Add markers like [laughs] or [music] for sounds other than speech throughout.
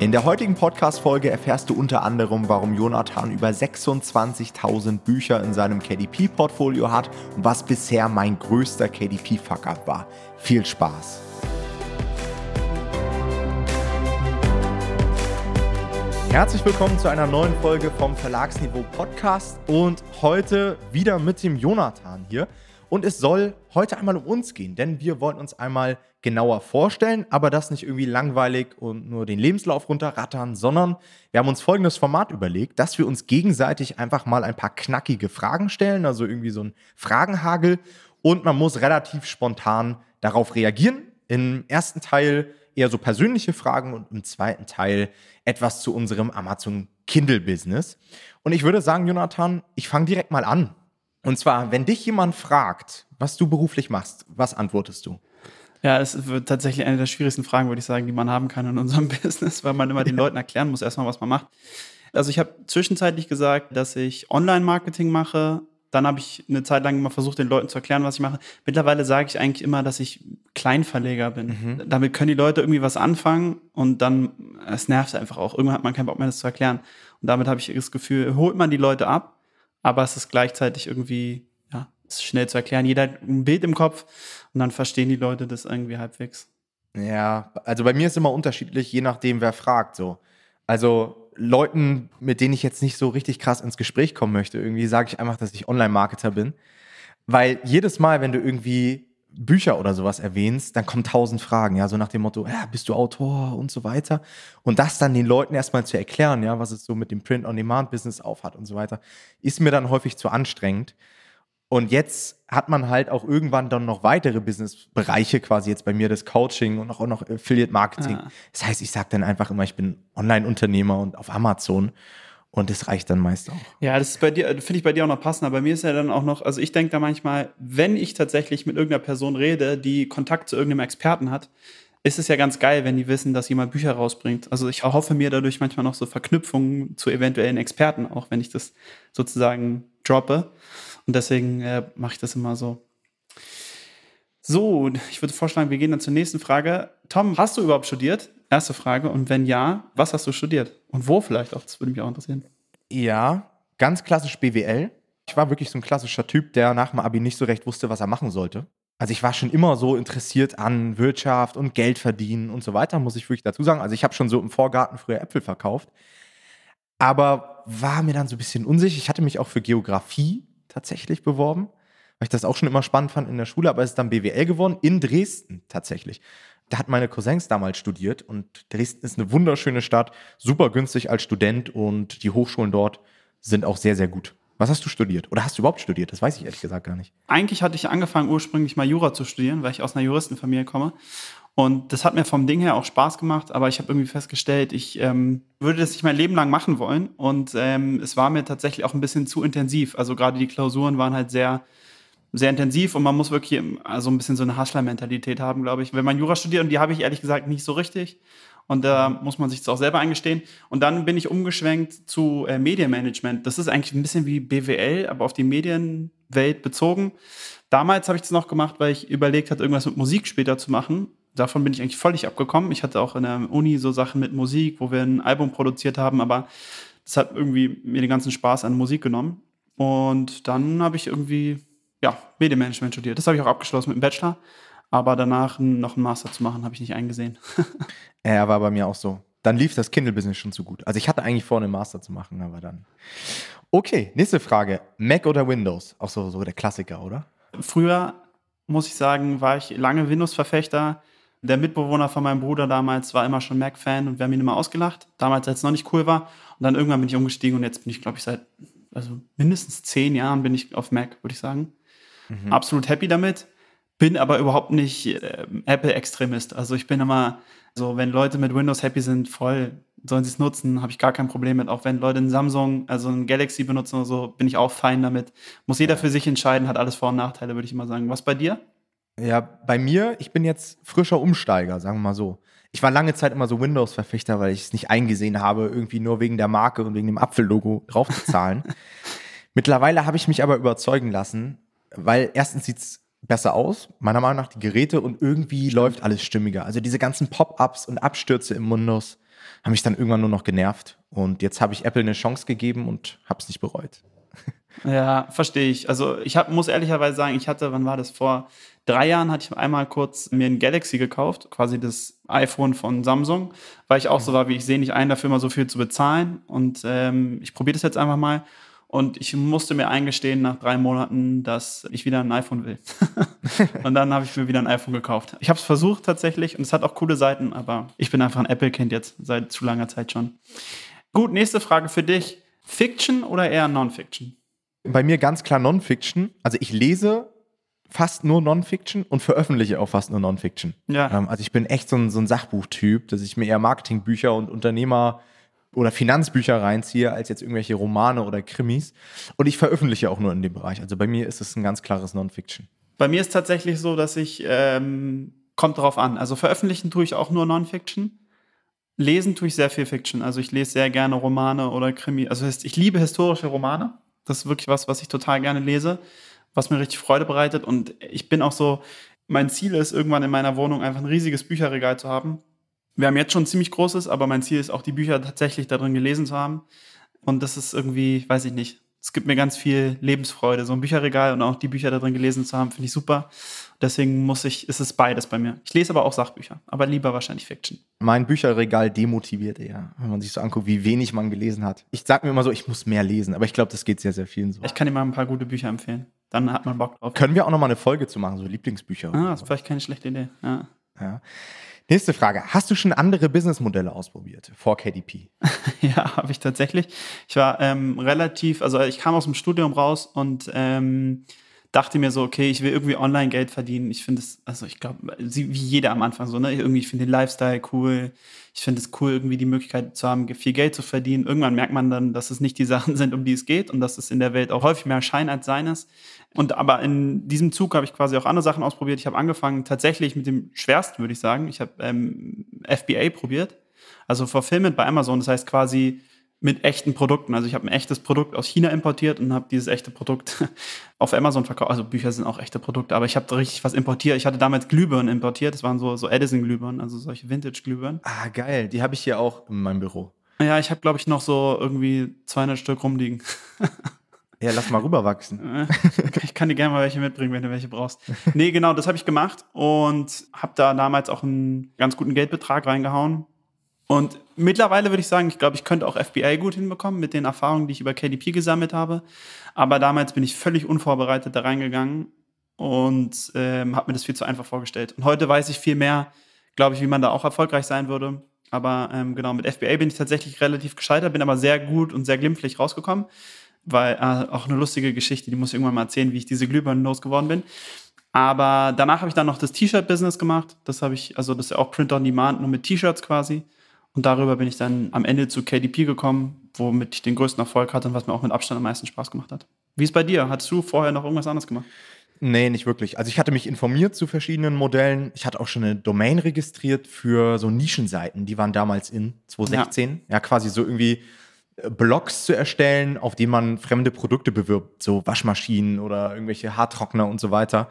In der heutigen Podcast-Folge erfährst du unter anderem, warum Jonathan über 26.000 Bücher in seinem KDP-Portfolio hat und was bisher mein größter KDP-Fuck-Up war. Viel Spaß! Herzlich willkommen zu einer neuen Folge vom Verlagsniveau Podcast und heute wieder mit dem Jonathan hier. Und es soll heute einmal um uns gehen, denn wir wollen uns einmal genauer vorstellen, aber das nicht irgendwie langweilig und nur den Lebenslauf runterrattern, sondern wir haben uns folgendes Format überlegt, dass wir uns gegenseitig einfach mal ein paar knackige Fragen stellen, also irgendwie so ein Fragenhagel und man muss relativ spontan darauf reagieren. Im ersten Teil eher so persönliche Fragen und im zweiten Teil etwas zu unserem Amazon Kindle Business. Und ich würde sagen, Jonathan, ich fange direkt mal an. Und zwar, wenn dich jemand fragt, was du beruflich machst, was antwortest du? Ja, es wird tatsächlich eine der schwierigsten Fragen, würde ich sagen, die man haben kann in unserem [laughs] Business, weil man immer den Leuten erklären muss, erstmal, was man macht. Also ich habe zwischenzeitlich gesagt, dass ich Online-Marketing mache. Dann habe ich eine Zeit lang immer versucht, den Leuten zu erklären, was ich mache. Mittlerweile sage ich eigentlich immer, dass ich Kleinverleger bin. Mhm. Damit können die Leute irgendwie was anfangen und dann, es nervt einfach auch. Irgendwann hat man keinen Bock mehr, das zu erklären. Und damit habe ich das Gefühl, holt man die Leute ab aber es ist gleichzeitig irgendwie, ja, ist schnell zu erklären. Jeder hat ein Bild im Kopf und dann verstehen die Leute das irgendwie halbwegs. Ja, also bei mir ist immer unterschiedlich, je nachdem, wer fragt, so. Also Leuten, mit denen ich jetzt nicht so richtig krass ins Gespräch kommen möchte, irgendwie sage ich einfach, dass ich Online-Marketer bin. Weil jedes Mal, wenn du irgendwie Bücher oder sowas erwähnst, dann kommen tausend Fragen, ja, so nach dem Motto, ja, bist du Autor und so weiter. Und das dann den Leuten erstmal zu erklären, ja, was es so mit dem Print-on-Demand-Business aufhat und so weiter, ist mir dann häufig zu anstrengend. Und jetzt hat man halt auch irgendwann dann noch weitere Businessbereiche, quasi jetzt bei mir das Coaching und auch noch Affiliate Marketing. Ah. Das heißt, ich sage dann einfach immer, ich bin Online-Unternehmer und auf Amazon. Und das reicht dann meist auch. Ja, das ist bei dir, finde ich bei dir auch noch passender. Bei mir ist ja dann auch noch, also ich denke da manchmal, wenn ich tatsächlich mit irgendeiner Person rede, die Kontakt zu irgendeinem Experten hat, ist es ja ganz geil, wenn die wissen, dass jemand Bücher rausbringt. Also ich hoffe mir dadurch manchmal noch so Verknüpfungen zu eventuellen Experten, auch wenn ich das sozusagen droppe. Und deswegen äh, mache ich das immer so. So, ich würde vorschlagen, wir gehen dann zur nächsten Frage. Tom, hast du überhaupt studiert? Erste Frage. Und wenn ja, was hast du studiert? Und wo vielleicht auch? Das würde mich auch interessieren. Ja, ganz klassisch BWL. Ich war wirklich so ein klassischer Typ, der nach dem Abi nicht so recht wusste, was er machen sollte. Also ich war schon immer so interessiert an Wirtschaft und Geld verdienen und so weiter, muss ich wirklich dazu sagen. Also ich habe schon so im Vorgarten früher Äpfel verkauft, aber war mir dann so ein bisschen unsicher. Ich hatte mich auch für Geografie tatsächlich beworben, weil ich das auch schon immer spannend fand in der Schule, aber es ist dann BWL geworden in Dresden tatsächlich. Da hat meine Cousins damals studiert und Dresden ist eine wunderschöne Stadt, super günstig als Student und die Hochschulen dort sind auch sehr, sehr gut. Was hast du studiert? Oder hast du überhaupt studiert? Das weiß ich ehrlich gesagt gar nicht. Eigentlich hatte ich angefangen, ursprünglich mal Jura zu studieren, weil ich aus einer Juristenfamilie komme. Und das hat mir vom Ding her auch Spaß gemacht, aber ich habe irgendwie festgestellt, ich ähm, würde das nicht mein Leben lang machen wollen. Und ähm, es war mir tatsächlich auch ein bisschen zu intensiv. Also gerade die Klausuren waren halt sehr sehr intensiv und man muss wirklich also ein bisschen so eine Hustler-Mentalität haben, glaube ich. Wenn man Jura studiert, und die habe ich ehrlich gesagt nicht so richtig. Und da muss man sich das auch selber eingestehen. Und dann bin ich umgeschwenkt zu äh, Medienmanagement. Das ist eigentlich ein bisschen wie BWL, aber auf die Medienwelt bezogen. Damals habe ich das noch gemacht, weil ich überlegt hatte, irgendwas mit Musik später zu machen. Davon bin ich eigentlich völlig abgekommen. Ich hatte auch in der Uni so Sachen mit Musik, wo wir ein Album produziert haben, aber das hat irgendwie mir den ganzen Spaß an Musik genommen. Und dann habe ich irgendwie ja, Medienmanagement studiert. Das habe ich auch abgeschlossen mit dem Bachelor. Aber danach noch einen Master zu machen, habe ich nicht eingesehen. [laughs] ja, war bei mir auch so. Dann lief das Kindle-Business schon zu gut. Also ich hatte eigentlich vor, einen Master zu machen, aber dann. Okay, nächste Frage. Mac oder Windows? Auch so, so der Klassiker, oder? Früher, muss ich sagen, war ich lange Windows-Verfechter. Der Mitbewohner von meinem Bruder damals war immer schon Mac-Fan und wir haben ihn immer ausgelacht. Damals, als es noch nicht cool war. Und dann irgendwann bin ich umgestiegen und jetzt bin ich, glaube ich, seit also mindestens zehn Jahren bin ich auf Mac, würde ich sagen. Mhm. Absolut happy damit. Bin aber überhaupt nicht äh, Apple-Extremist. Also ich bin immer so, wenn Leute mit Windows happy sind, voll, sollen sie es nutzen, habe ich gar kein Problem mit. Auch wenn Leute ein Samsung, also ein Galaxy benutzen oder so, bin ich auch fein damit. Muss jeder für sich entscheiden, hat alles Vor- und Nachteile, würde ich immer sagen. Was bei dir? Ja, bei mir, ich bin jetzt frischer Umsteiger, sagen wir mal so. Ich war lange Zeit immer so Windows-Verfechter, weil ich es nicht eingesehen habe, irgendwie nur wegen der Marke und wegen dem Apfel-Logo draufzuzahlen. [laughs] Mittlerweile habe ich mich aber überzeugen lassen, weil erstens sieht es besser aus, meiner Meinung nach, die Geräte und irgendwie läuft alles stimmiger. Also diese ganzen Pop-ups und Abstürze im Windows haben mich dann irgendwann nur noch genervt. Und jetzt habe ich Apple eine Chance gegeben und habe es nicht bereut. [laughs] Ja, verstehe ich. Also ich hab, muss ehrlicherweise sagen, ich hatte, wann war das? Vor drei Jahren hatte ich einmal kurz mir ein Galaxy gekauft, quasi das iPhone von Samsung, weil ich auch so war, wie ich sehe nicht ein, dafür mal so viel zu bezahlen. Und ähm, ich probiere das jetzt einfach mal. Und ich musste mir eingestehen nach drei Monaten, dass ich wieder ein iPhone will. [laughs] und dann habe ich mir wieder ein iPhone gekauft. Ich habe es versucht tatsächlich und es hat auch coole Seiten, aber ich bin einfach ein Apple-Kind jetzt seit zu langer Zeit schon. Gut, nächste Frage für dich. Fiction oder eher Non-Fiction? Bei mir ganz klar Non-Fiction. Also ich lese fast nur Non-Fiction und veröffentliche auch fast nur Non-Fiction. Ja. Ähm, also ich bin echt so ein, so ein Sachbuchtyp, dass ich mir eher Marketingbücher und Unternehmer oder Finanzbücher reinziehe, als jetzt irgendwelche Romane oder Krimis. Und ich veröffentliche auch nur in dem Bereich. Also bei mir ist es ein ganz klares Non-Fiction. Bei mir ist tatsächlich so, dass ich, ähm, kommt drauf an. Also veröffentlichen tue ich auch nur Non-Fiction. Lesen tue ich sehr viel Fiction. Also ich lese sehr gerne Romane oder Krimi. Also ich liebe historische Romane. Das ist wirklich was, was ich total gerne lese, was mir richtig Freude bereitet. Und ich bin auch so, mein Ziel ist, irgendwann in meiner Wohnung einfach ein riesiges Bücherregal zu haben, wir haben jetzt schon ein ziemlich großes, aber mein Ziel ist auch, die Bücher tatsächlich darin gelesen zu haben. Und das ist irgendwie, weiß ich nicht, es gibt mir ganz viel Lebensfreude. So ein Bücherregal und auch die Bücher da drin gelesen zu haben, finde ich super. Deswegen muss ich, ist es beides bei mir. Ich lese aber auch Sachbücher, aber lieber wahrscheinlich Fiction. Mein Bücherregal demotiviert eher, wenn man sich so anguckt, wie wenig man gelesen hat. Ich sage mir immer so, ich muss mehr lesen, aber ich glaube, das geht sehr, sehr vielen so. Ich kann dir mal ein paar gute Bücher empfehlen. Dann hat man Bock drauf. Können wir auch noch mal eine Folge zu machen, so Lieblingsbücher? Ah, das ist vielleicht keine schlechte Idee. Ja. ja. Nächste Frage. Hast du schon andere Businessmodelle ausprobiert vor KDP? [laughs] ja, habe ich tatsächlich. Ich war ähm, relativ, also ich kam aus dem Studium raus und ähm, dachte mir so, okay, ich will irgendwie online Geld verdienen. Ich finde es, also ich glaube, wie jeder am Anfang so, ne? Irgendwie, ich finde den Lifestyle cool. Ich finde es cool, irgendwie die Möglichkeit zu haben, viel Geld zu verdienen. Irgendwann merkt man dann, dass es nicht die [laughs] Sachen sind, um die es geht und dass es in der Welt auch häufig mehr Schein als Sein ist. Und aber in diesem Zug habe ich quasi auch andere Sachen ausprobiert. Ich habe angefangen tatsächlich mit dem schwersten, würde ich sagen. Ich habe ähm, FBA probiert, also Fulfillment bei Amazon. Das heißt quasi mit echten Produkten. Also ich habe ein echtes Produkt aus China importiert und habe dieses echte Produkt [laughs] auf Amazon verkauft. Also Bücher sind auch echte Produkte, aber ich habe richtig was importiert. Ich hatte damals Glühbirnen importiert. Das waren so, so Edison-Glühbirnen, also solche Vintage-Glühbirnen. Ah, geil. Die habe ich hier auch in meinem Büro. Ja, ich habe, glaube ich, noch so irgendwie 200 Stück rumliegen. [laughs] Ja, lass mal rüberwachsen. ich kann dir gerne mal welche mitbringen, wenn du welche brauchst. Nee, genau, das habe ich gemacht und habe da damals auch einen ganz guten Geldbetrag reingehauen. Und mittlerweile würde ich sagen, ich glaube, ich könnte auch FBA gut hinbekommen mit den Erfahrungen, die ich über KDP gesammelt habe. Aber damals bin ich völlig unvorbereitet da reingegangen und ähm, habe mir das viel zu einfach vorgestellt. Und heute weiß ich viel mehr, glaube ich, wie man da auch erfolgreich sein würde. Aber ähm, genau, mit FBA bin ich tatsächlich relativ gescheitert, bin aber sehr gut und sehr glimpflich rausgekommen. Weil äh, auch eine lustige Geschichte, die muss ich irgendwann mal erzählen, wie ich diese Glühbirnen losgeworden bin. Aber danach habe ich dann noch das T-Shirt-Business gemacht. Das habe ich, also das ist ja auch Print on Demand, nur mit T-Shirts quasi. Und darüber bin ich dann am Ende zu KDP gekommen, womit ich den größten Erfolg hatte und was mir auch mit Abstand am meisten Spaß gemacht hat. Wie ist bei dir? Hattest du vorher noch irgendwas anderes gemacht? Nee, nicht wirklich. Also ich hatte mich informiert zu verschiedenen Modellen. Ich hatte auch schon eine Domain registriert für so Nischenseiten. Die waren damals in 2016. Ja, ja quasi so irgendwie äh, Blogs zu erstellen, auf denen man fremde Produkte bewirbt, so Waschmaschinen oder irgendwelche Haartrockner und so weiter.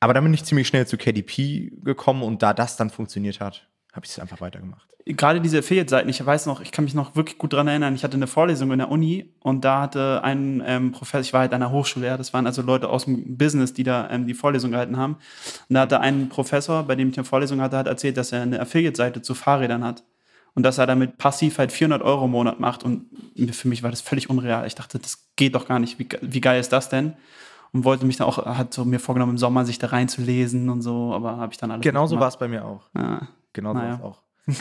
Aber dann bin ich ziemlich schnell zu KDP gekommen und da das dann funktioniert hat, habe ich es einfach weitergemacht. Gerade diese Affiliate-Seiten, ich weiß noch, ich kann mich noch wirklich gut daran erinnern, ich hatte eine Vorlesung in der Uni und da hatte ein ähm, Professor, ich war halt an der Hochschule, ja, das waren also Leute aus dem Business, die da ähm, die Vorlesung gehalten haben. Und da hatte ein Professor, bei dem ich eine Vorlesung hatte, hat erzählt, dass er eine Affiliate-Seite zu Fahrrädern hat und dass er damit passiv halt 400 Euro im Monat macht. Und für mich war das völlig unreal. Ich dachte, das geht doch gar nicht. Wie, wie geil ist das denn? Und wollte mich dann auch, hat so mir vorgenommen, im Sommer sich da reinzulesen und so, aber habe ich dann alles. Genauso war es bei mir auch. Ja. Genau naja. auch. [laughs]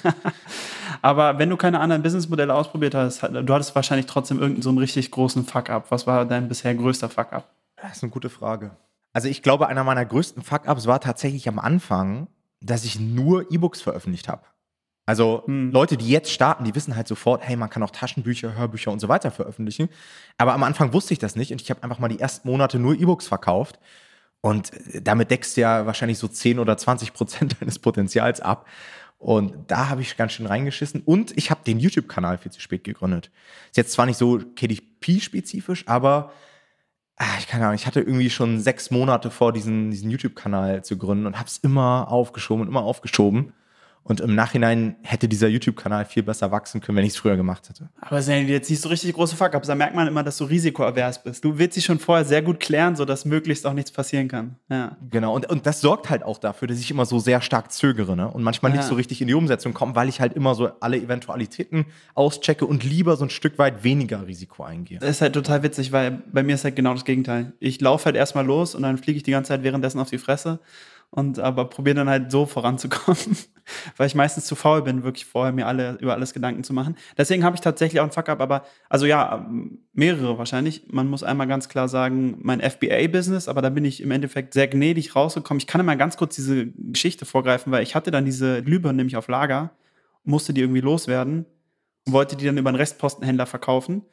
aber wenn du keine anderen Businessmodelle ausprobiert hast, du hattest wahrscheinlich trotzdem irgendeinen so einen richtig großen Fuck-up. Was war dein bisher größter Fuck-up? Das ist eine gute Frage. Also ich glaube, einer meiner größten Fuck-ups war tatsächlich am Anfang, dass ich nur E-Books veröffentlicht habe. Also hm. Leute, die jetzt starten, die wissen halt sofort, hey, man kann auch Taschenbücher, Hörbücher und so weiter veröffentlichen. Aber am Anfang wusste ich das nicht und ich habe einfach mal die ersten Monate nur E-Books verkauft. Und damit deckst du ja wahrscheinlich so 10 oder 20 Prozent [laughs] deines Potenzials ab. Und da habe ich ganz schön reingeschissen. Und ich habe den YouTube-Kanal viel zu spät gegründet. Ist jetzt zwar nicht so KDP-spezifisch, aber ah, ich keine Ahnung, ich hatte irgendwie schon sechs Monate vor, diesen, diesen YouTube-Kanal zu gründen und habe es immer aufgeschoben und immer aufgeschoben. Und im Nachhinein hätte dieser YouTube-Kanal viel besser wachsen können, wenn ich es früher gemacht hätte. Aber jetzt siehst du richtig große Fuck-Ups. Da merkt man immer, dass du risikoavers bist. Du willst sie schon vorher sehr gut klären, sodass möglichst auch nichts passieren kann. Ja. Genau. Und, und das sorgt halt auch dafür, dass ich immer so sehr stark zögere ne? und manchmal ja. nicht so richtig in die Umsetzung komme, weil ich halt immer so alle Eventualitäten auschecke und lieber so ein Stück weit weniger Risiko eingehe. Das ist halt total witzig, weil bei mir ist halt genau das Gegenteil. Ich laufe halt erstmal los und dann fliege ich die ganze Zeit währenddessen auf die Fresse und aber probiere dann halt so voranzukommen, [laughs] [laughs] weil ich meistens zu faul bin, wirklich vorher mir alle über alles Gedanken zu machen. Deswegen habe ich tatsächlich auch einen Fuck-up, aber also ja, mehrere wahrscheinlich. Man muss einmal ganz klar sagen, mein FBA-Business, aber da bin ich im Endeffekt sehr gnädig rausgekommen. Ich kann immer ganz kurz diese Geschichte vorgreifen, weil ich hatte dann diese Glühbirnen nämlich auf Lager, musste die irgendwie loswerden und wollte die dann über einen Restpostenhändler verkaufen.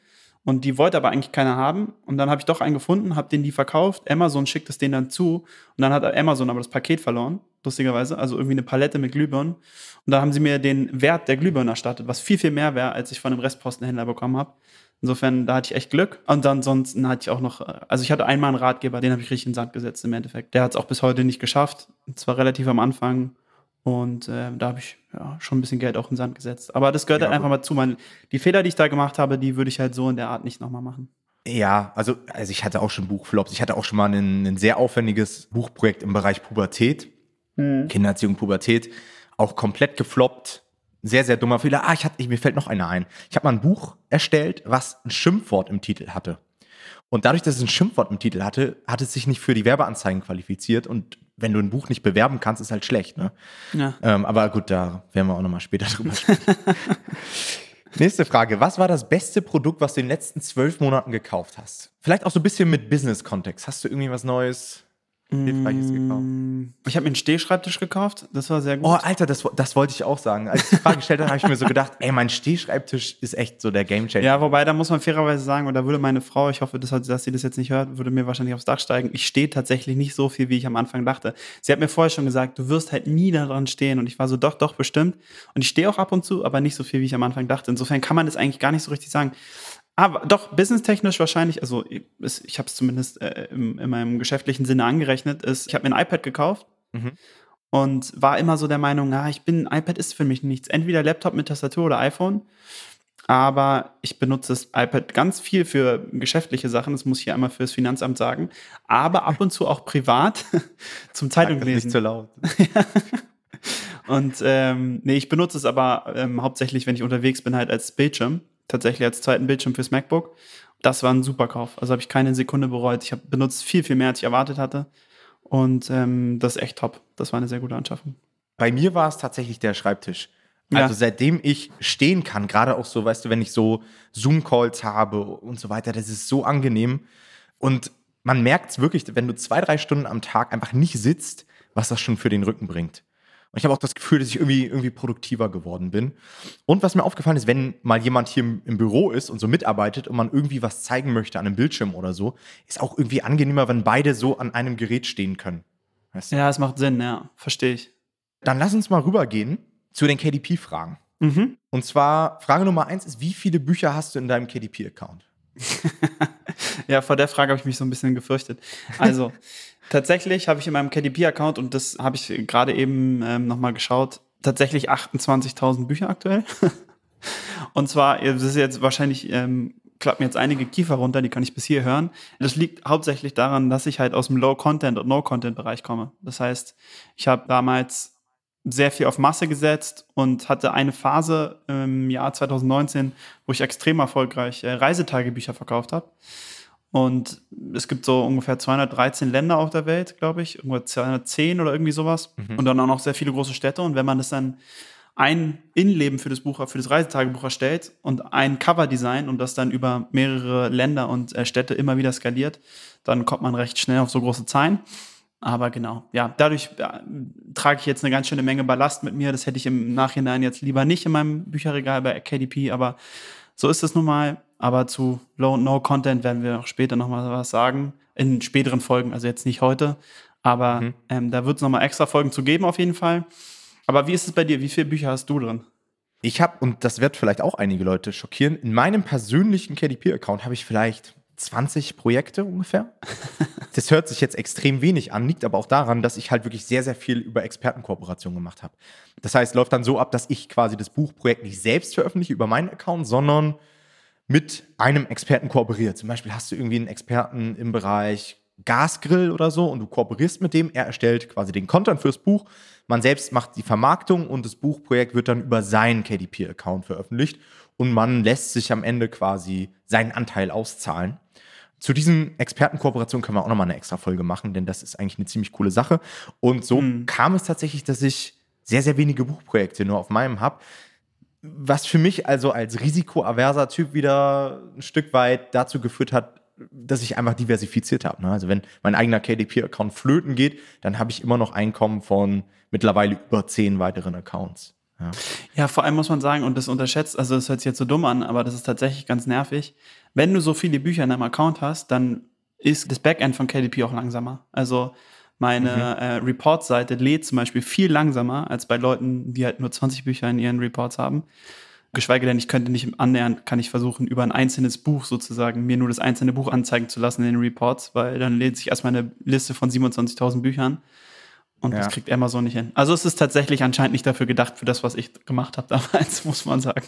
Und die wollte aber eigentlich keiner haben. Und dann habe ich doch einen gefunden, habe den die verkauft. Amazon schickt es denen dann zu. Und dann hat Amazon aber das Paket verloren, lustigerweise. Also irgendwie eine Palette mit Glühbirnen. Und dann haben sie mir den Wert der Glühbirnen erstattet, was viel, viel mehr wäre, als ich von einem Restpostenhändler bekommen habe. Insofern, da hatte ich echt Glück. Und ansonsten hatte ich auch noch, also ich hatte einmal einen Ratgeber, den habe ich richtig in den Sand gesetzt im Endeffekt. Der hat es auch bis heute nicht geschafft. Und zwar relativ am Anfang. Und äh, da habe ich ja, schon ein bisschen Geld auch in den Sand gesetzt. Aber das gehört ja, halt einfach mal zu. Man, die Fehler, die ich da gemacht habe, die würde ich halt so in der Art nicht nochmal machen. Ja, also, also ich hatte auch schon Buchflops. Ich hatte auch schon mal ein, ein sehr aufwendiges Buchprojekt im Bereich Pubertät. Mhm. Kindererziehung, Pubertät. Auch komplett gefloppt. Sehr, sehr dummer Fehler. Ah, ich hatte, mir fällt noch einer ein. Ich habe mal ein Buch erstellt, was ein Schimpfwort im Titel hatte. Und dadurch, dass es ein Schimpfwort im Titel hatte, hat es sich nicht für die Werbeanzeigen qualifiziert und wenn du ein Buch nicht bewerben kannst, ist halt schlecht. Ne? Ja. Ähm, aber gut, da werden wir auch nochmal später [laughs] drüber sprechen. Nächste Frage. Was war das beste Produkt, was du in den letzten zwölf Monaten gekauft hast? Vielleicht auch so ein bisschen mit Business-Kontext. Hast du irgendwie was Neues? Hilfreiches gekauft? Mm, ich habe mir einen Stehschreibtisch gekauft, das war sehr gut. Oh, Alter, das, das wollte ich auch sagen. Als ich die Frage gestellt habe, habe ich mir so gedacht, ey, mein Stehschreibtisch ist echt so der Gamechanger. Ja, wobei, da muss man fairerweise sagen, und da würde meine Frau, ich hoffe, dass, dass sie das jetzt nicht hört, würde mir wahrscheinlich aufs Dach steigen. Ich stehe tatsächlich nicht so viel, wie ich am Anfang dachte. Sie hat mir vorher schon gesagt, du wirst halt nie daran stehen. Und ich war so, doch, doch, bestimmt. Und ich stehe auch ab und zu, aber nicht so viel, wie ich am Anfang dachte. Insofern kann man das eigentlich gar nicht so richtig sagen. Aber doch, businesstechnisch wahrscheinlich, also ich, ich habe es zumindest äh, in, in, meinem geschäftlichen Sinne angerechnet, ist, ich habe mir ein iPad gekauft mhm. und war immer so der Meinung, na, ich bin, iPad ist für mich nichts. Entweder Laptop mit Tastatur oder iPhone. Aber ich benutze das iPad ganz viel für geschäftliche Sachen, das muss ich hier einmal fürs Finanzamt sagen. Aber ab und zu auch privat [laughs] zum Zeitung lesen. Nicht zu laut. [laughs] und ähm, nee, ich benutze es aber ähm, hauptsächlich, wenn ich unterwegs bin, halt als Bildschirm tatsächlich als zweiten Bildschirm fürs MacBook. Das war ein super Kauf. Also habe ich keine Sekunde bereut. Ich habe benutzt viel, viel mehr, als ich erwartet hatte. Und ähm, das ist echt top. Das war eine sehr gute Anschaffung. Bei mir war es tatsächlich der Schreibtisch. Also ja. seitdem ich stehen kann, gerade auch so, weißt du, wenn ich so Zoom-Calls habe und so weiter, das ist so angenehm. Und man merkt es wirklich, wenn du zwei, drei Stunden am Tag einfach nicht sitzt, was das schon für den Rücken bringt. Und ich habe auch das Gefühl, dass ich irgendwie, irgendwie produktiver geworden bin. Und was mir aufgefallen ist, wenn mal jemand hier im, im, Büro ist und so mitarbeitet und man irgendwie was zeigen möchte an einem Bildschirm oder so, ist auch irgendwie angenehmer, wenn beide so an einem Gerät stehen können. Weißt du? Ja, es macht Sinn, ja, verstehe ich. Dann lass uns mal rübergehen zu den KDP-Fragen. Mhm. Und zwar, Frage Nummer eins ist, wie viele Bücher hast du in deinem KDP-Account? [laughs] ja, vor der Frage habe ich mich so ein bisschen gefürchtet. Also, [laughs] Tatsächlich habe ich in meinem KDP-Account, und das habe ich gerade eben ähm, nochmal geschaut, tatsächlich 28.000 Bücher aktuell. [laughs] und zwar, das ist jetzt wahrscheinlich, ähm, klappen jetzt einige Kiefer runter, die kann ich bis hier hören. Das liegt hauptsächlich daran, dass ich halt aus dem Low-Content- und No-Content-Bereich komme. Das heißt, ich habe damals sehr viel auf Masse gesetzt und hatte eine Phase im Jahr 2019, wo ich extrem erfolgreich äh, Reisetagebücher verkauft habe. Und es gibt so ungefähr 213 Länder auf der Welt, glaube ich, irgendwo 210 oder irgendwie sowas. Mhm. Und dann auch noch sehr viele große Städte. Und wenn man das dann ein Innenleben für das Buch, für das Reisetagebuch erstellt und ein Coverdesign und das dann über mehrere Länder und äh, Städte immer wieder skaliert, dann kommt man recht schnell auf so große Zahlen. Aber genau, ja, dadurch ja, trage ich jetzt eine ganz schöne Menge Ballast mit mir. Das hätte ich im Nachhinein jetzt lieber nicht in meinem Bücherregal bei KDP, aber so ist es nun mal. Aber zu Low und No Content werden wir auch später nochmal was sagen. In späteren Folgen, also jetzt nicht heute. Aber mhm. ähm, da wird es nochmal extra Folgen zu geben, auf jeden Fall. Aber wie ist es bei dir? Wie viele Bücher hast du drin? Ich habe, und das wird vielleicht auch einige Leute schockieren, in meinem persönlichen KDP-Account habe ich vielleicht 20 Projekte ungefähr. [laughs] Das hört sich jetzt extrem wenig an, liegt aber auch daran, dass ich halt wirklich sehr, sehr viel über Expertenkooperation gemacht habe. Das heißt, läuft dann so ab, dass ich quasi das Buchprojekt nicht selbst veröffentliche über meinen Account, sondern mit einem Experten kooperiere. Zum Beispiel hast du irgendwie einen Experten im Bereich Gasgrill oder so und du kooperierst mit dem. Er erstellt quasi den Content fürs Buch. Man selbst macht die Vermarktung und das Buchprojekt wird dann über seinen KDP-Account veröffentlicht und man lässt sich am Ende quasi seinen Anteil auszahlen. Zu diesen Expertenkooperationen können wir auch nochmal eine extra Folge machen, denn das ist eigentlich eine ziemlich coole Sache. Und so mhm. kam es tatsächlich, dass ich sehr, sehr wenige Buchprojekte nur auf meinem habe. Was für mich also als risikoaverser Typ wieder ein Stück weit dazu geführt hat, dass ich einfach diversifiziert habe. Ne? Also wenn mein eigener KDP-Account flöten geht, dann habe ich immer noch Einkommen von mittlerweile über zehn weiteren Accounts. Ja. ja, vor allem muss man sagen, und das unterschätzt, also das hört sich jetzt so dumm an, aber das ist tatsächlich ganz nervig. Wenn du so viele Bücher in deinem Account hast, dann ist das Backend von KDP auch langsamer. Also meine mhm. äh, Report-Seite lädt zum Beispiel viel langsamer als bei Leuten, die halt nur 20 Bücher in ihren Reports haben. Geschweige denn, ich könnte nicht annähernd, kann ich versuchen, über ein einzelnes Buch sozusagen mir nur das einzelne Buch anzeigen zu lassen in den Reports, weil dann lädt sich erstmal eine Liste von 27.000 Büchern. Und ja. das kriegt Amazon nicht hin. Also es ist tatsächlich anscheinend nicht dafür gedacht, für das, was ich gemacht habe [laughs] damals, muss man sagen.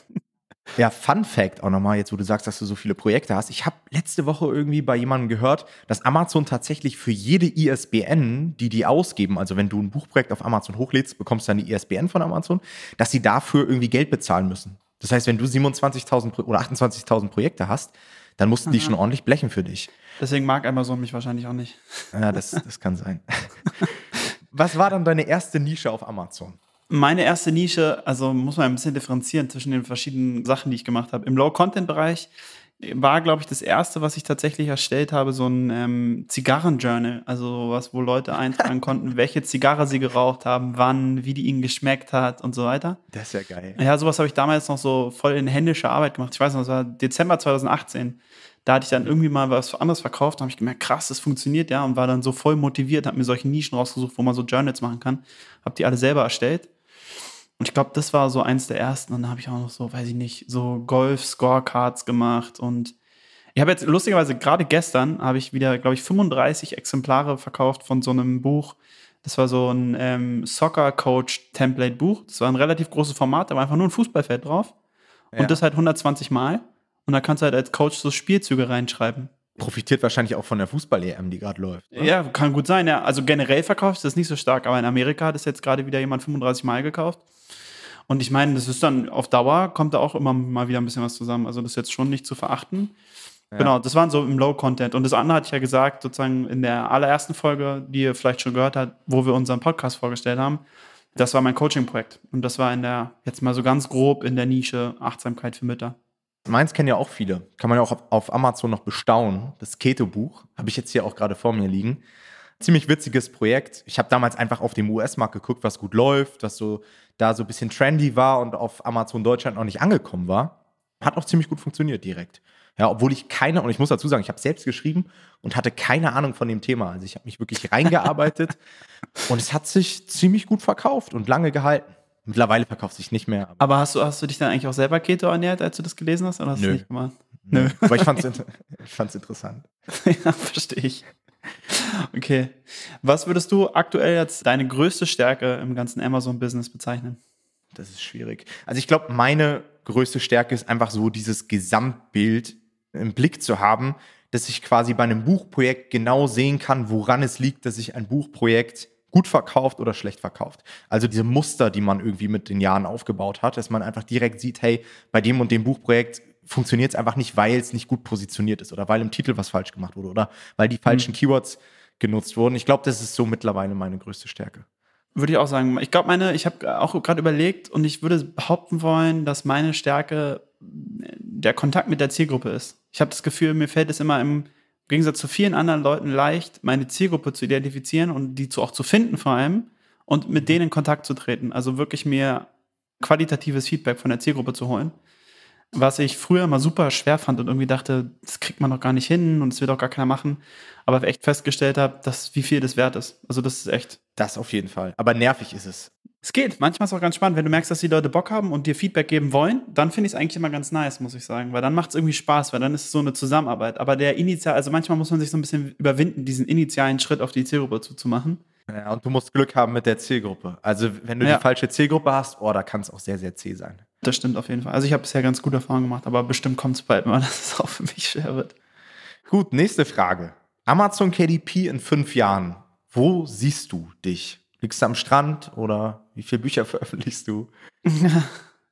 Ja, Fun Fact auch nochmal, jetzt wo du sagst, dass du so viele Projekte hast. Ich habe letzte Woche irgendwie bei jemandem gehört, dass Amazon tatsächlich für jede ISBN, die die ausgeben, also wenn du ein Buchprojekt auf Amazon hochlädst, bekommst du dann die ISBN von Amazon, dass sie dafür irgendwie Geld bezahlen müssen. Das heißt, wenn du 27.000 oder 28.000 Projekte hast, dann mussten die schon ordentlich blechen für dich. Deswegen mag Amazon mich wahrscheinlich auch nicht. Ja, das, das kann sein. [laughs] Was war dann deine erste Nische auf Amazon? Meine erste Nische, also muss man ein bisschen differenzieren zwischen den verschiedenen Sachen, die ich gemacht habe. Im Low-Content-Bereich war, glaube ich, das erste, was ich tatsächlich erstellt habe, so ein ähm, Zigarren-Journal. Also was, wo Leute [laughs] eintragen konnten, welche Zigarre sie geraucht haben, wann, wie die ihnen geschmeckt hat und so weiter. Das ist ja geil. Ja, sowas habe ich damals noch so voll in händischer Arbeit gemacht. Ich weiß noch, das war Dezember 2018. Da hatte ich dann irgendwie mal was anderes verkauft, da habe ich gemerkt, krass, das funktioniert ja und war dann so voll motiviert, habe mir solche Nischen rausgesucht, wo man so Journals machen kann. Habe die alle selber erstellt. Und ich glaube, das war so eins der ersten. Und dann habe ich auch noch so, weiß ich nicht, so Golf-Scorecards gemacht. Und ich habe jetzt lustigerweise gerade gestern habe ich wieder, glaube ich, 35 Exemplare verkauft von so einem Buch. Das war so ein ähm, Soccer-Coach-Template-Buch. Das war ein relativ großes Format, da war einfach nur ein Fußballfeld drauf. Ja. Und das halt 120 Mal. Und da kannst du halt als Coach so Spielzüge reinschreiben. Profitiert wahrscheinlich auch von der Fußball-EM, die gerade läuft. Oder? Ja, kann gut sein. Ja. Also generell verkauft ist das nicht so stark, aber in Amerika hat es jetzt gerade wieder jemand 35 Mal gekauft. Und ich meine, das ist dann auf Dauer, kommt da auch immer mal wieder ein bisschen was zusammen. Also das ist jetzt schon nicht zu verachten. Ja. Genau, das waren so im Low-Content. Und das andere hatte ich ja gesagt, sozusagen in der allerersten Folge, die ihr vielleicht schon gehört habt, wo wir unseren Podcast vorgestellt haben. Das war mein Coaching-Projekt. Und das war in der, jetzt mal so ganz grob in der Nische Achtsamkeit für Mütter. Meins kennen ja auch viele. Kann man ja auch auf, auf Amazon noch bestaunen. Das Keto-Buch habe ich jetzt hier auch gerade vor mir liegen. Ziemlich witziges Projekt. Ich habe damals einfach auf dem US-Markt geguckt, was gut läuft, was so da so ein bisschen trendy war und auf Amazon Deutschland noch nicht angekommen war. Hat auch ziemlich gut funktioniert direkt. Ja, obwohl ich keine, und ich muss dazu sagen, ich habe selbst geschrieben und hatte keine Ahnung von dem Thema. Also ich habe mich wirklich reingearbeitet [laughs] und es hat sich ziemlich gut verkauft und lange gehalten. Mittlerweile verkauft sich nicht mehr. Aber, aber hast, du, hast du dich dann eigentlich auch selber Keto ernährt, als du das gelesen hast? Oder hast du es nicht gemacht? Nö. Aber ich fand es [laughs] interessant. ja, verstehe ich. Okay. Was würdest du aktuell als deine größte Stärke im ganzen Amazon-Business bezeichnen? Das ist schwierig. Also ich glaube, meine größte Stärke ist einfach so dieses Gesamtbild im Blick zu haben, dass ich quasi bei einem Buchprojekt genau sehen kann, woran es liegt, dass sich ein Buchprojekt gut verkauft oder schlecht verkauft. Also diese Muster, die man irgendwie mit den Jahren aufgebaut hat, dass man einfach direkt sieht, hey, bei dem und dem Buchprojekt funktioniert es einfach nicht, weil es nicht gut positioniert ist oder weil im Titel was falsch gemacht wurde oder weil die falschen mhm. Keywords genutzt wurden. Ich glaube, das ist so mittlerweile meine größte Stärke. Würde ich auch sagen. Ich glaube, meine, ich habe auch gerade überlegt und ich würde behaupten wollen, dass meine Stärke der Kontakt mit der Zielgruppe ist. Ich habe das Gefühl, mir fällt es immer im Gegensatz zu vielen anderen Leuten leicht, meine Zielgruppe zu identifizieren und die zu, auch zu finden vor allem und mit denen in Kontakt zu treten. Also wirklich mir qualitatives Feedback von der Zielgruppe zu holen. Was ich früher mal super schwer fand und irgendwie dachte, das kriegt man doch gar nicht hin und das wird auch gar keiner machen. Aber echt festgestellt habe, dass wie viel das wert ist. Also das ist echt. Das auf jeden Fall. Aber nervig ist es. Es geht. Manchmal ist es auch ganz spannend, wenn du merkst, dass die Leute Bock haben und dir Feedback geben wollen, dann finde ich es eigentlich immer ganz nice, muss ich sagen. Weil dann macht es irgendwie Spaß, weil dann ist es so eine Zusammenarbeit. Aber der initial, also manchmal muss man sich so ein bisschen überwinden, diesen initialen Schritt auf die Zielgruppe zuzumachen. Ja, und du musst Glück haben mit der Zielgruppe. Also, wenn du Ja. die falsche Zielgruppe hast, oh, da kann es auch sehr, sehr zäh sein. Das stimmt auf jeden Fall. Also ich habe bisher ganz gute Erfahrungen gemacht, aber bestimmt kommt es bald mal, [laughs] dass es auch für mich schwer wird. Gut, nächste Frage. Amazon KDP in fünf Jahren. Wo siehst du dich? Liegst du am Strand oder wie viele Bücher [laughs] veröffentlichst du? [laughs]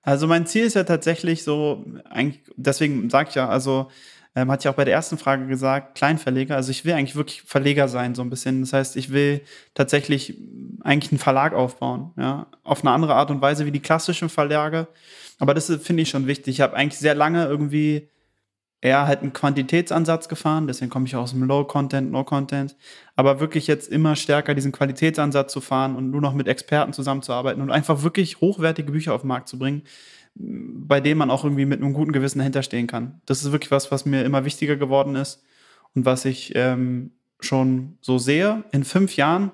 Also mein Ziel ist ja tatsächlich so, eigentlich, deswegen sage ich ja, also ähm, hatte ich auch bei der ersten Frage gesagt, Kleinverleger. Also ich will eigentlich wirklich Verleger sein, so ein bisschen. Das heißt, ich will tatsächlich eigentlich einen Verlag aufbauen, ja, auf eine andere Art und Weise wie die klassischen Verlage. Aber das finde ich schon wichtig. Ich habe eigentlich sehr lange irgendwie eher halt einen Quantitätsansatz gefahren, deswegen komme ich auch aus dem Low-Content, No-Content, aber wirklich jetzt immer stärker diesen Qualitätsansatz zu fahren und nur noch mit Experten zusammenzuarbeiten und einfach wirklich hochwertige Bücher auf den Markt zu bringen, bei denen man auch irgendwie mit einem guten Gewissen dahinter stehen kann. Das ist wirklich was, was mir immer wichtiger geworden ist und was ich ähm, schon so sehe. In fünf Jahren,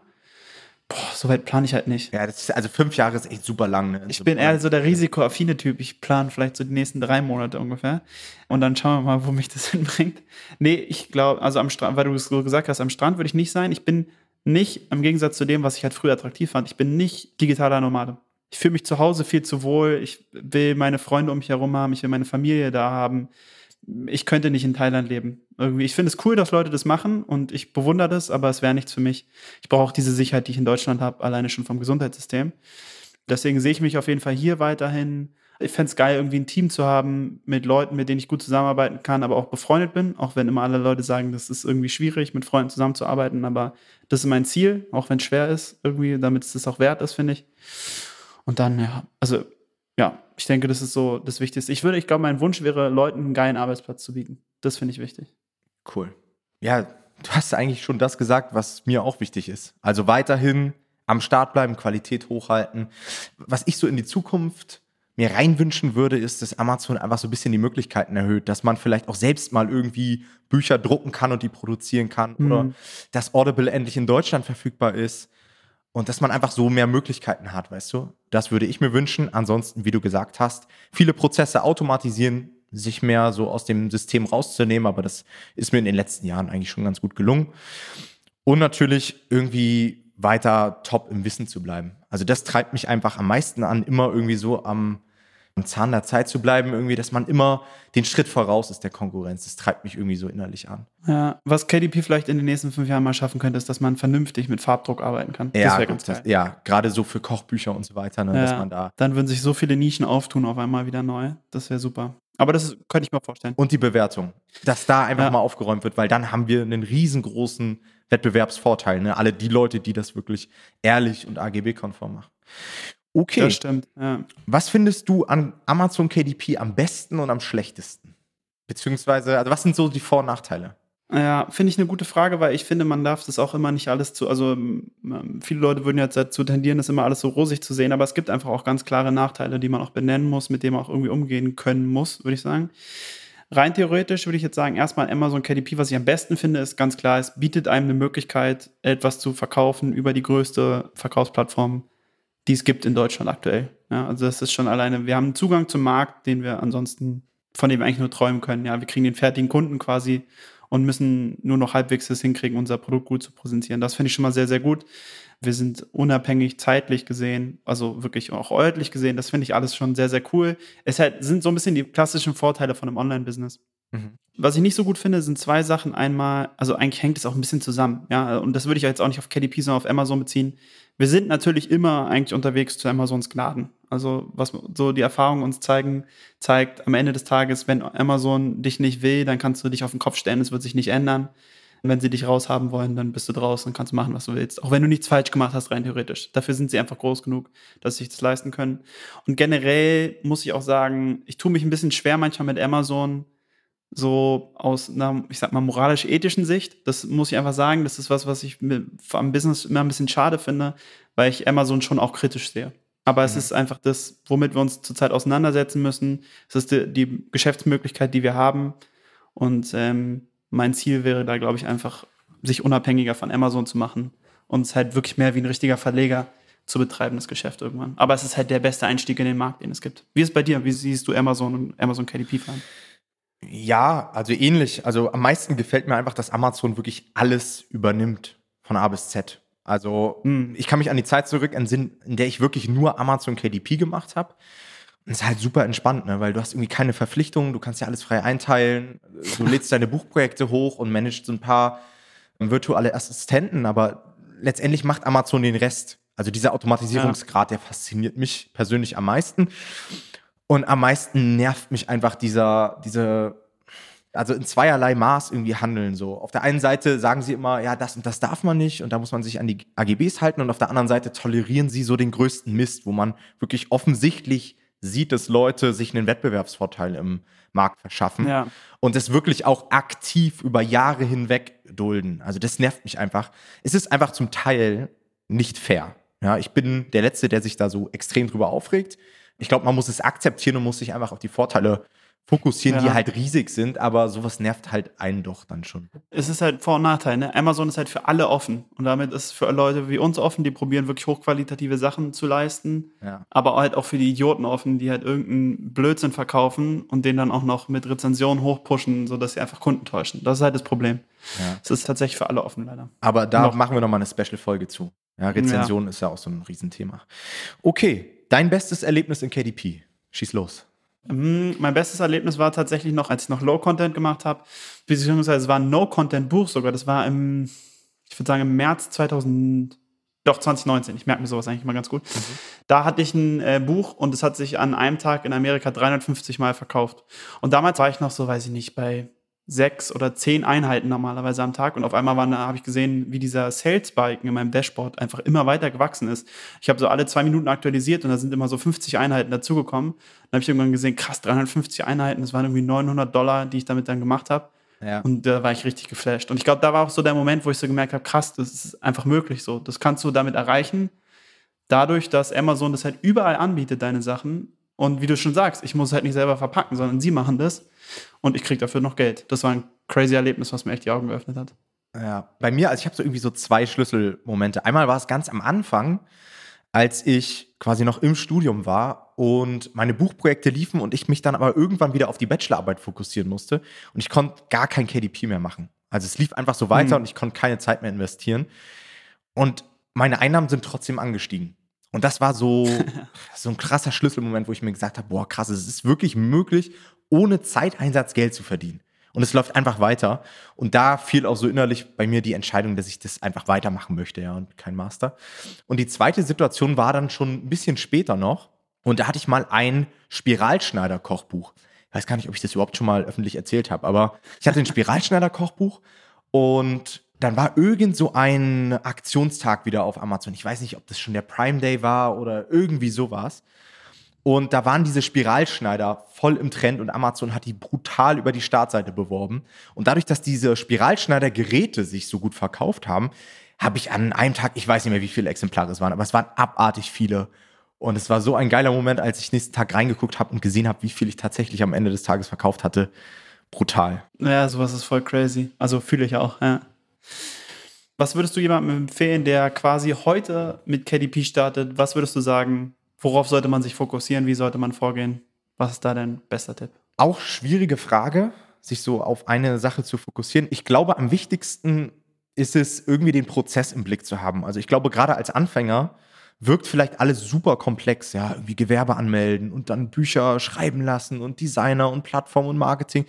boah, so weit plane ich halt nicht. Ja, das ist, also fünf Jahre ist echt super lang. Ne? Ich bin eher so der risikoaffine Typ. Ich plane vielleicht so die nächsten drei Monate ungefähr. Und dann schauen wir mal, wo mich das [laughs] hinbringt. Nee, ich glaube, also am Strand, weil du es so gesagt hast, am Strand würde ich nicht sein. Ich bin nicht, im Gegensatz zu dem, was ich halt früher attraktiv fand, ich bin nicht digitaler Nomade. Ich fühle mich zu Hause viel zu wohl. Ich will meine Freunde um mich herum haben. Ich will meine Familie da haben. Ich könnte nicht in Thailand leben. Irgendwie. Ich finde es cool, dass Leute das machen und ich bewundere das, aber es wäre nichts für mich. Ich brauche auch diese Sicherheit, die ich in Deutschland habe, alleine schon vom Gesundheitssystem. Deswegen sehe ich mich auf jeden Fall hier weiterhin. Ich fände es geil, irgendwie ein Team zu haben mit Leuten, mit denen ich gut zusammenarbeiten kann, aber auch befreundet bin. Auch wenn immer alle Leute sagen, das ist irgendwie schwierig, mit Freunden zusammenzuarbeiten. Aber das ist mein Ziel, auch wenn es schwer ist, irgendwie, damit es das auch wert ist, finde ich. Und dann, ja, also, ja, ich denke, das ist so das Wichtigste. Ich würde, ich glaube, mein Wunsch wäre, Leuten einen geilen Arbeitsplatz zu bieten. Das finde ich wichtig. Cool. Ja, du hast eigentlich schon das gesagt, was mir auch wichtig ist. Also weiterhin am Start bleiben, Qualität hochhalten. Was ich so in die Zukunft mir reinwünschen würde, ist, dass Amazon einfach so ein bisschen die Möglichkeiten erhöht, dass man vielleicht auch selbst mal irgendwie Bücher drucken kann und die produzieren kann oder Mhm. dass Audible endlich in Deutschland verfügbar ist und dass man einfach so mehr Möglichkeiten hat, weißt du? Das würde ich mir wünschen. Ansonsten, wie du gesagt hast, viele Prozesse automatisieren, sich mehr so aus dem System rauszunehmen, aber das ist mir in den letzten Jahren eigentlich schon ganz gut gelungen. Und natürlich irgendwie weiter top im Wissen zu bleiben. Also das treibt mich einfach am meisten an, immer irgendwie so am, am Zahn der Zeit zu bleiben, irgendwie, dass man immer den Schritt voraus ist der Konkurrenz. Das treibt mich irgendwie so innerlich an. Ja, was KDP vielleicht in den nächsten fünf Jahren mal schaffen könnte, ist, dass man vernünftig mit Farbdruck arbeiten kann. Ja, das wäre gut, ganz das, ja, gerade so für Kochbücher und so weiter, ne, dass Ja, man da Dann würden sich so viele Nischen auftun auf einmal wieder neu. Das wäre super. Aber das ist, könnte ich mir vorstellen. und die Bewertung, dass da einfach Ja. mal aufgeräumt wird, weil dann haben wir einen riesengroßen Wettbewerbsvorteil. Ne? Alle die Leute, die das wirklich ehrlich und AGB-konform machen. Okay, Das stimmt. Ja. was findest du an Amazon KDP am besten und am schlechtesten? Beziehungsweise, also was sind so die Vor- und Nachteile? Ja, finde ich eine gute Frage, weil ich finde, man darf das auch immer nicht alles zu, also ähm, viele Leute würden jetzt dazu tendieren, das immer alles so rosig zu sehen, aber es gibt einfach auch ganz klare Nachteile, die man auch benennen muss, mit denen man auch irgendwie umgehen können muss, würde ich sagen. Rein theoretisch würde ich jetzt sagen, erstmal Amazon KDP, was ich am besten finde, ist ganz klar, es bietet einem eine Möglichkeit, etwas zu verkaufen über die größte Verkaufsplattform, die es gibt in Deutschland aktuell. Ja, also das ist schon alleine, wir haben einen Zugang zum Markt, den wir ansonsten, von dem wir eigentlich nur träumen können. Ja, wir kriegen den fertigen Kunden quasi und müssen nur noch halbwegs das hinkriegen, unser Produkt gut zu präsentieren. Das finde ich schon mal sehr, sehr gut. Wir sind unabhängig zeitlich gesehen, also wirklich auch örtlich gesehen. Das finde ich alles schon sehr, sehr cool. Es halt, sind so ein bisschen die klassischen Vorteile von einem Online-Business. Mhm. Was ich nicht so gut finde, sind zwei Sachen. Einmal, also eigentlich hängt es auch ein bisschen zusammen, ja, und das würde ich jetzt auch nicht auf KDP, sondern auf Amazon beziehen. Wir sind natürlich immer eigentlich unterwegs zu Amazons Gnaden. Also, was so die Erfahrungen uns zeigen, zeigt am Ende des Tages, wenn Amazon dich nicht will, dann kannst du dich auf den Kopf stellen, es wird sich nicht ändern. Wenn sie dich raushaben wollen, dann bist du draußen und kannst machen, was du willst. Auch wenn du nichts falsch gemacht hast, rein theoretisch. Dafür sind sie einfach groß genug, dass sie sich das leisten können. Und generell muss ich auch sagen, ich tue mich ein bisschen schwer manchmal mit Amazon, so aus einer, ich sag mal, moralisch-ethischen Sicht. Das muss ich einfach sagen. Das ist was, was ich am Business immer ein bisschen schade finde, weil ich Amazon schon auch kritisch sehe. Aber es Mhm. ist einfach das, womit wir uns zurzeit auseinandersetzen müssen. Es ist die, die Geschäftsmöglichkeit, die wir haben. Und ähm, mein Ziel wäre da, glaube ich, einfach, sich unabhängiger von Amazon zu machen und es halt wirklich mehr wie ein richtiger Verleger zu betreiben, das Geschäft irgendwann. Aber es ist halt der beste Einstieg in den Markt, den es gibt. Wie ist es bei dir? Wie siehst du Amazon und Amazon KDP fahren? Ja, also ähnlich. Also am meisten gefällt mir einfach, dass Amazon wirklich alles übernimmt von A bis Z. Also hm. ich kann mich an die Zeit zurück entsinnen, in der ich wirklich nur Amazon KDP gemacht habe. Und es ist halt super entspannt, ne? weil du hast irgendwie keine Verpflichtungen, du kannst ja alles frei einteilen, du lädst deine Buchprojekte hoch und managst so ein paar virtuelle Assistenten, aber letztendlich macht Amazon den Rest. Also dieser Automatisierungsgrad, der fasziniert mich persönlich am meisten. Und am meisten nervt mich einfach dieser, diese, also in zweierlei Maß irgendwie handeln. So. Auf der einen Seite sagen sie immer, ja, das und das darf man nicht und da muss man sich an die AGBs halten. Und auf der anderen Seite tolerieren sie so den größten Mist, wo man wirklich offensichtlich sieht, dass Leute sich einen Wettbewerbsvorteil im Markt verschaffen ja. und das wirklich auch aktiv über Jahre hinweg dulden. Also das nervt mich einfach. Es ist einfach zum Teil nicht fair. Ja, ich bin der Letzte, der sich da so extrem drüber aufregt. Ich glaube, man muss es akzeptieren und muss sich einfach auf die Vorteile fokussieren, ja. die halt riesig sind, aber sowas nervt halt einen doch dann schon. Es ist halt Vor- und Nachteil. Ne? Amazon ist halt für alle offen und damit ist es für Leute wie uns offen, die probieren wirklich hochqualitative Sachen zu leisten, ja. aber halt auch für die Idioten offen, die halt irgendeinen Blödsinn verkaufen und den dann auch noch mit Rezensionen hochpushen, sodass sie einfach Kunden täuschen. Das ist halt das Problem. Es ja. ist tatsächlich für alle offen, leider. Aber da noch. machen wir nochmal eine Special-Folge zu. Ja, Rezension ist ja auch so ein Riesenthema. Okay, dein bestes Erlebnis in KDP. Schieß los. Hm, mein bestes Erlebnis war tatsächlich noch, als ich noch Low-Content gemacht habe, beziehungsweise es war ein No-Content-Buch sogar. Das war im, ich würde sagen, im März 2000, doch 2019. Ich merke mir sowas eigentlich mal ganz gut. Mhm. Da hatte ich ein äh, Buch und es hat sich an einem Tag in Amerika 350 Mal verkauft. Und damals war ich noch so, weiß ich nicht, bei sechs oder zehn Einheiten normalerweise am Tag und auf einmal habe ich gesehen, wie dieser Sales-Balken in meinem Dashboard einfach immer weiter gewachsen ist. Ich habe so alle zwei Minuten aktualisiert und da sind immer so 50 Einheiten dazugekommen. Dann habe ich irgendwann gesehen, krass, 350 Einheiten, das waren irgendwie 900 Dollar, die ich damit dann gemacht habe. Ja. Und da war ich richtig geflasht. Und ich glaube, da war auch so der Moment, wo ich so gemerkt habe, krass, das ist einfach möglich so. Das kannst du damit erreichen, dadurch, dass Amazon das halt überall anbietet, deine Sachen. Und wie du schon sagst, ich muss es halt nicht selber verpacken, sondern sie machen das und ich kriege dafür noch Geld. Das war ein crazy Erlebnis, was mir echt die Augen geöffnet hat. Ja, bei mir, also ich habe so irgendwie so zwei Schlüsselmomente. Einmal war es ganz am Anfang, als ich quasi noch im Studium war und meine Buchprojekte liefen und ich mich dann aber irgendwann wieder auf die Bachelorarbeit fokussieren musste und ich konnte gar kein KDP mehr machen. Also es lief einfach so weiter mhm. und ich konnte keine Zeit mehr investieren. Und meine Einnahmen sind trotzdem angestiegen. Und das war so, [laughs] so ein krasser Schlüsselmoment, wo ich mir gesagt habe, boah, krass, es ist wirklich möglich, ohne Zeiteinsatz Geld zu verdienen. Und es läuft einfach weiter. Und da fiel auch so innerlich bei mir die Entscheidung, dass ich das einfach weitermachen möchte, ja, und kein Master. Und die zweite Situation war dann schon ein bisschen später noch. Und da hatte ich mal ein Spiralschneider-Kochbuch. Ich weiß gar nicht, ob ich das überhaupt schon mal öffentlich erzählt habe, aber ich hatte ein [laughs] Spiralschneider-Kochbuch und dann war irgend so ein Aktionstag wieder auf Amazon. Ich weiß nicht, ob das schon der Prime Day war oder irgendwie sowas. Und da waren diese Spiralschneider voll im Trend und Amazon hat die brutal über die Startseite beworben. Und dadurch, dass diese Spiralschneider-Geräte sich so gut verkauft haben, habe ich an einem Tag, ich weiß nicht mehr, wie viele Exemplare es waren, aber es waren abartig viele. Und es war so ein geiler Moment, als ich nächsten Tag reingeguckt habe und gesehen habe, wie viel ich tatsächlich am Ende des Tages verkauft hatte. Brutal. Ja, sowas ist voll crazy. Also fühle ich auch, ja. Was würdest du jemandem empfehlen, der quasi heute mit KDP startet? Was würdest du sagen, Worauf sollte man sich fokussieren? Wie sollte man vorgehen? Was ist da dein bester Tipp? Auch schwierige Frage, sich so auf eine Sache zu fokussieren. Ich glaube, am wichtigsten ist es, irgendwie den Prozess im Blick zu haben. Also ich glaube, gerade als Anfänger wirkt vielleicht alles super komplex, ja, irgendwie Gewerbe anmelden und dann Bücher schreiben lassen und Designer und Plattform und Marketing.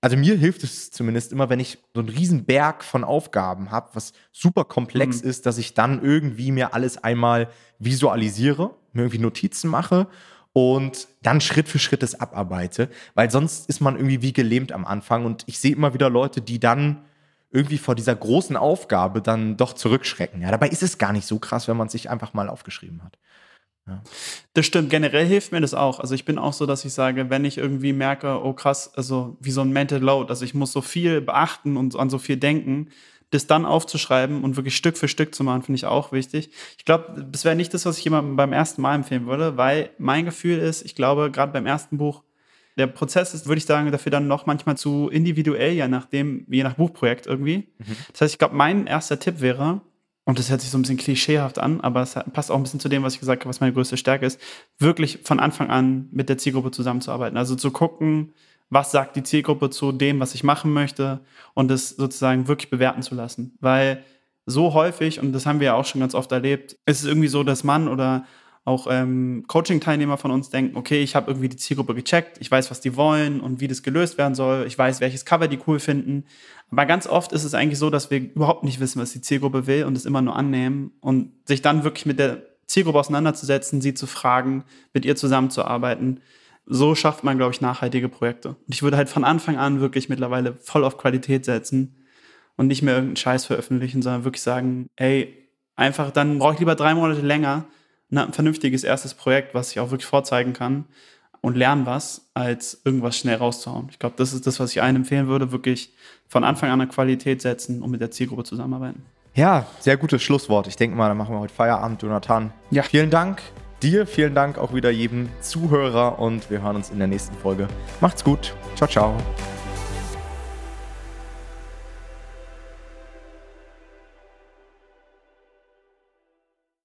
Also mir hilft es zumindest immer, wenn ich so einen riesen Berg von Aufgaben habe, was super komplex mhm. ist, dass ich dann irgendwie mir alles einmal visualisiere, mir irgendwie Notizen mache und dann Schritt für Schritt das abarbeite, weil sonst ist man irgendwie wie gelähmt am Anfang und ich sehe immer wieder Leute, die dann irgendwie vor dieser großen Aufgabe dann doch zurückschrecken. Ja, dabei ist es gar nicht so krass, wenn man es sich einfach mal aufgeschrieben hat. Ja. Das stimmt, generell hilft mir das auch. Also ich bin auch so, dass ich sage, wenn ich irgendwie merke, oh krass, also wie so ein Mental Load, also ich muss so viel beachten und an so viel denken, das dann aufzuschreiben und wirklich Stück für Stück zu machen, finde ich auch wichtig. Ich glaube, das wäre nicht das, was ich jemandem beim ersten Mal empfehlen würde, weil mein Gefühl ist, ich glaube, gerade beim ersten Buch, der Prozess ist, würde ich sagen, dafür dann noch manchmal zu individuell, je nachdem, je nach Buchprojekt irgendwie. Mhm. Das heißt, ich glaube, mein erster Tipp wäre, und das hört sich so ein bisschen klischeehaft an, aber es passt auch ein bisschen zu dem, was ich gesagt habe, was meine größte Stärke ist, wirklich von Anfang an mit der Zielgruppe zusammenzuarbeiten. Also zu gucken, was sagt die Zielgruppe zu dem, was ich machen möchte und es sozusagen wirklich bewerten zu lassen. Weil so häufig, und das haben wir ja auch schon ganz oft erlebt, ist es irgendwie so, dass man oder auch ähm, Coaching-Teilnehmer von uns denken, okay, ich habe irgendwie die Zielgruppe gecheckt, ich weiß, was die wollen und wie das gelöst werden soll, ich weiß, welches Cover die cool finden. Aber ganz oft ist es eigentlich so, dass wir überhaupt nicht wissen, was die Zielgruppe will und es immer nur annehmen und sich dann wirklich mit der Zielgruppe auseinanderzusetzen, sie zu fragen, mit ihr zusammenzuarbeiten. So schafft man, glaube ich, nachhaltige Projekte. Und ich würde halt von Anfang an wirklich mittlerweile voll auf Qualität setzen und nicht mehr irgendeinen Scheiß veröffentlichen, sondern wirklich sagen, ey, einfach dann brauche ich lieber drei Monate länger, ein vernünftiges erstes Projekt, was ich auch wirklich vorzeigen kann und lernen was, als irgendwas schnell rauszuhauen. Ich glaube, das ist das, was ich allen empfehlen würde, wirklich von Anfang an eine Qualität setzen und mit der Zielgruppe zusammenarbeiten. Ja, sehr gutes Schlusswort. Ich denke mal, dann machen wir heute Feierabend, Jonathan. Ja. Vielen Dank dir, vielen Dank auch wieder jedem Zuhörer und wir hören uns in der nächsten Folge. Macht's gut. Ciao, ciao.